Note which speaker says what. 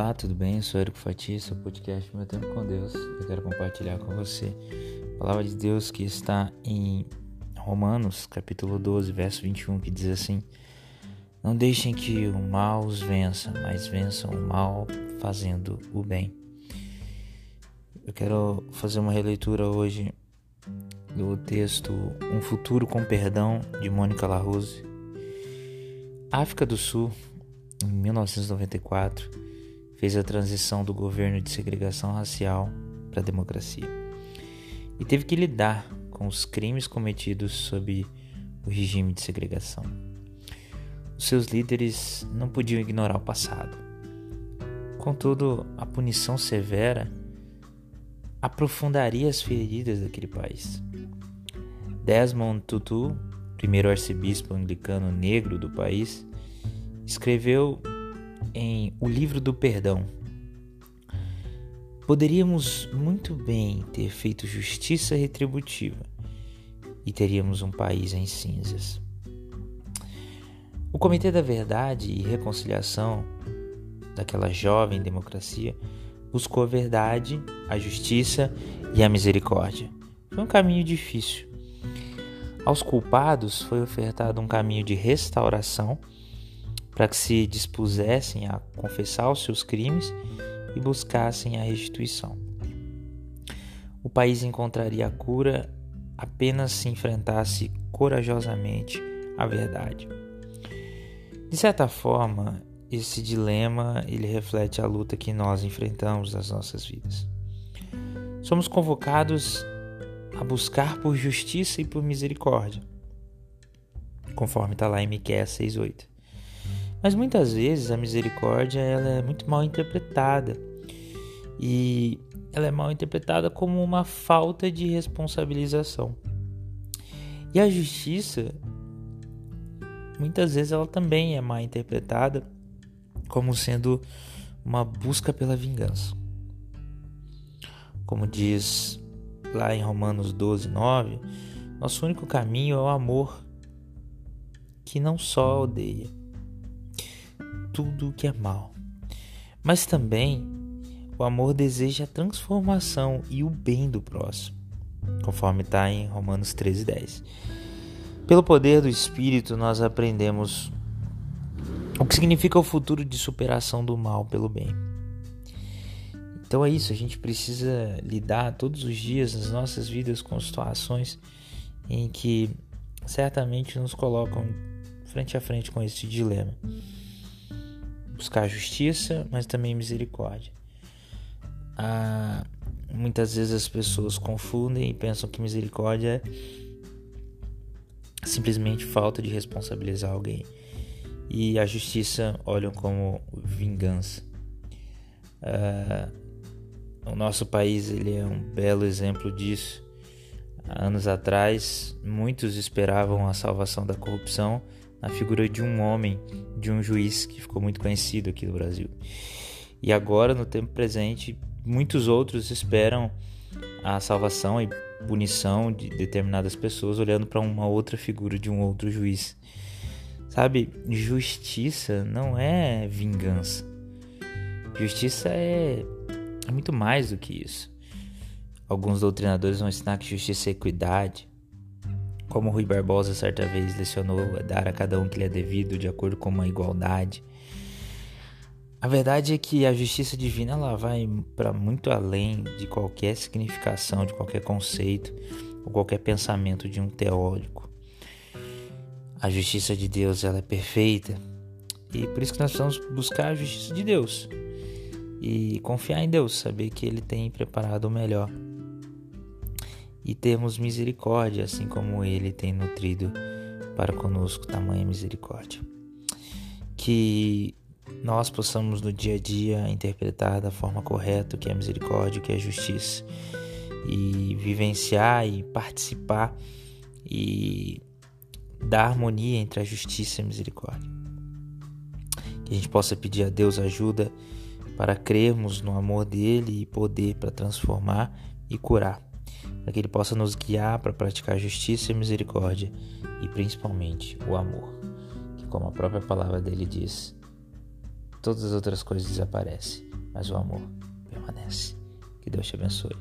Speaker 1: Olá, tudo bem? Eu sou Érico Fati, seu podcast Meu Tempo com Deus. Eu quero compartilhar com você a palavra de Deus que está em Romanos, capítulo 12, verso 21, que diz assim: Não deixem que o mal os vença, mas vençam o mal fazendo o bem. Eu quero fazer uma releitura hoje do texto Um Futuro com Perdão, de Mônica Larose. África do Sul, em 1994, fez a transição do governo de segregação racial para a democracia e teve que lidar com os crimes cometidos sob o regime de segregação. Os seus líderes não podiam ignorar o passado. Contudo, a punição severa aprofundaria as feridas daquele país. Desmond Tutu, primeiro arcebispo anglicano negro do país, escreveu em O Livro do Perdão: Poderíamos muito bem ter feito justiça retributiva e teríamos um país em cinzas. O Comitê da Verdade e Reconciliação daquela jovem democracia buscou a verdade, a justiça e a misericórdia. Foi um caminho difícil. Aos culpados foi ofertado um caminho de restauração para que se dispusessem a confessar os seus crimes e buscassem a restituição. O país encontraria a cura apenas se enfrentasse corajosamente a verdade. De certa forma, esse dilema ele reflete a luta que nós enfrentamos nas nossas vidas. Somos convocados a buscar por justiça e por misericórdia, conforme está lá em Miqueias 6:8. Mas muitas vezes a misericórdia ela é muito mal interpretada e ela é mal interpretada como uma falta de responsabilização. E a justiça muitas vezes ela também é mal interpretada como sendo uma busca pela vingança. Como diz lá em Romanos 12, 9, nosso único caminho é o amor que não só odeia, tudo o que é mal. Mas também o amor deseja a transformação e o bem do próximo, conforme está em Romanos 13,10. Pelo poder do Espírito, nós aprendemos o que significa o futuro de superação do mal pelo bem. Então é isso, a gente precisa lidar todos os dias nas nossas vidas com situações em que certamente nos colocam frente a frente com esse dilema buscar justiça, mas também misericórdia. Ah, muitas vezes as pessoas confundem e pensam que misericórdia é simplesmente falta de responsabilizar alguém. E a justiça olham como vingança. Ah, o nosso país ele é um belo exemplo disso. Anos atrás, muitos esperavam a salvação da corrupção na figura de um homem, de um juiz que ficou muito conhecido aqui no Brasil. E agora, no tempo presente, muitos outros esperam a salvação e punição de determinadas pessoas olhando para uma outra figura de um outro juiz. Sabe, justiça não é vingança. Justiça é, é muito mais do que isso. Alguns doutrinadores vão ensinar que justiça é equidade, como Rui Barbosa certa vez lecionou, é dar a cada um que lhe é devido de acordo com uma igualdade. A verdade é que a justiça divina ela vai para muito além de qualquer significação, de qualquer conceito ou qualquer pensamento de um teórico. A justiça de Deus ela é perfeita e por isso que nós precisamos buscar a justiça de Deus e confiar em Deus, saber que Ele tem preparado o melhor e termos misericórdia, assim como Ele tem nutrido para conosco tamanha misericórdia. Que nós possamos no dia a dia interpretar da forma correta o que é misericórdia, o que é justiça, e vivenciar e participar e dar harmonia entre a justiça e a misericórdia. Que a gente possa pedir a Deus ajuda para crermos no amor dele e poder para transformar e curar para que Ele possa nos guiar para praticar justiça e misericórdia e principalmente o amor, que, como a própria palavra dele diz, todas as outras coisas desaparecem mas o amor permanece. Que Deus te abençoe.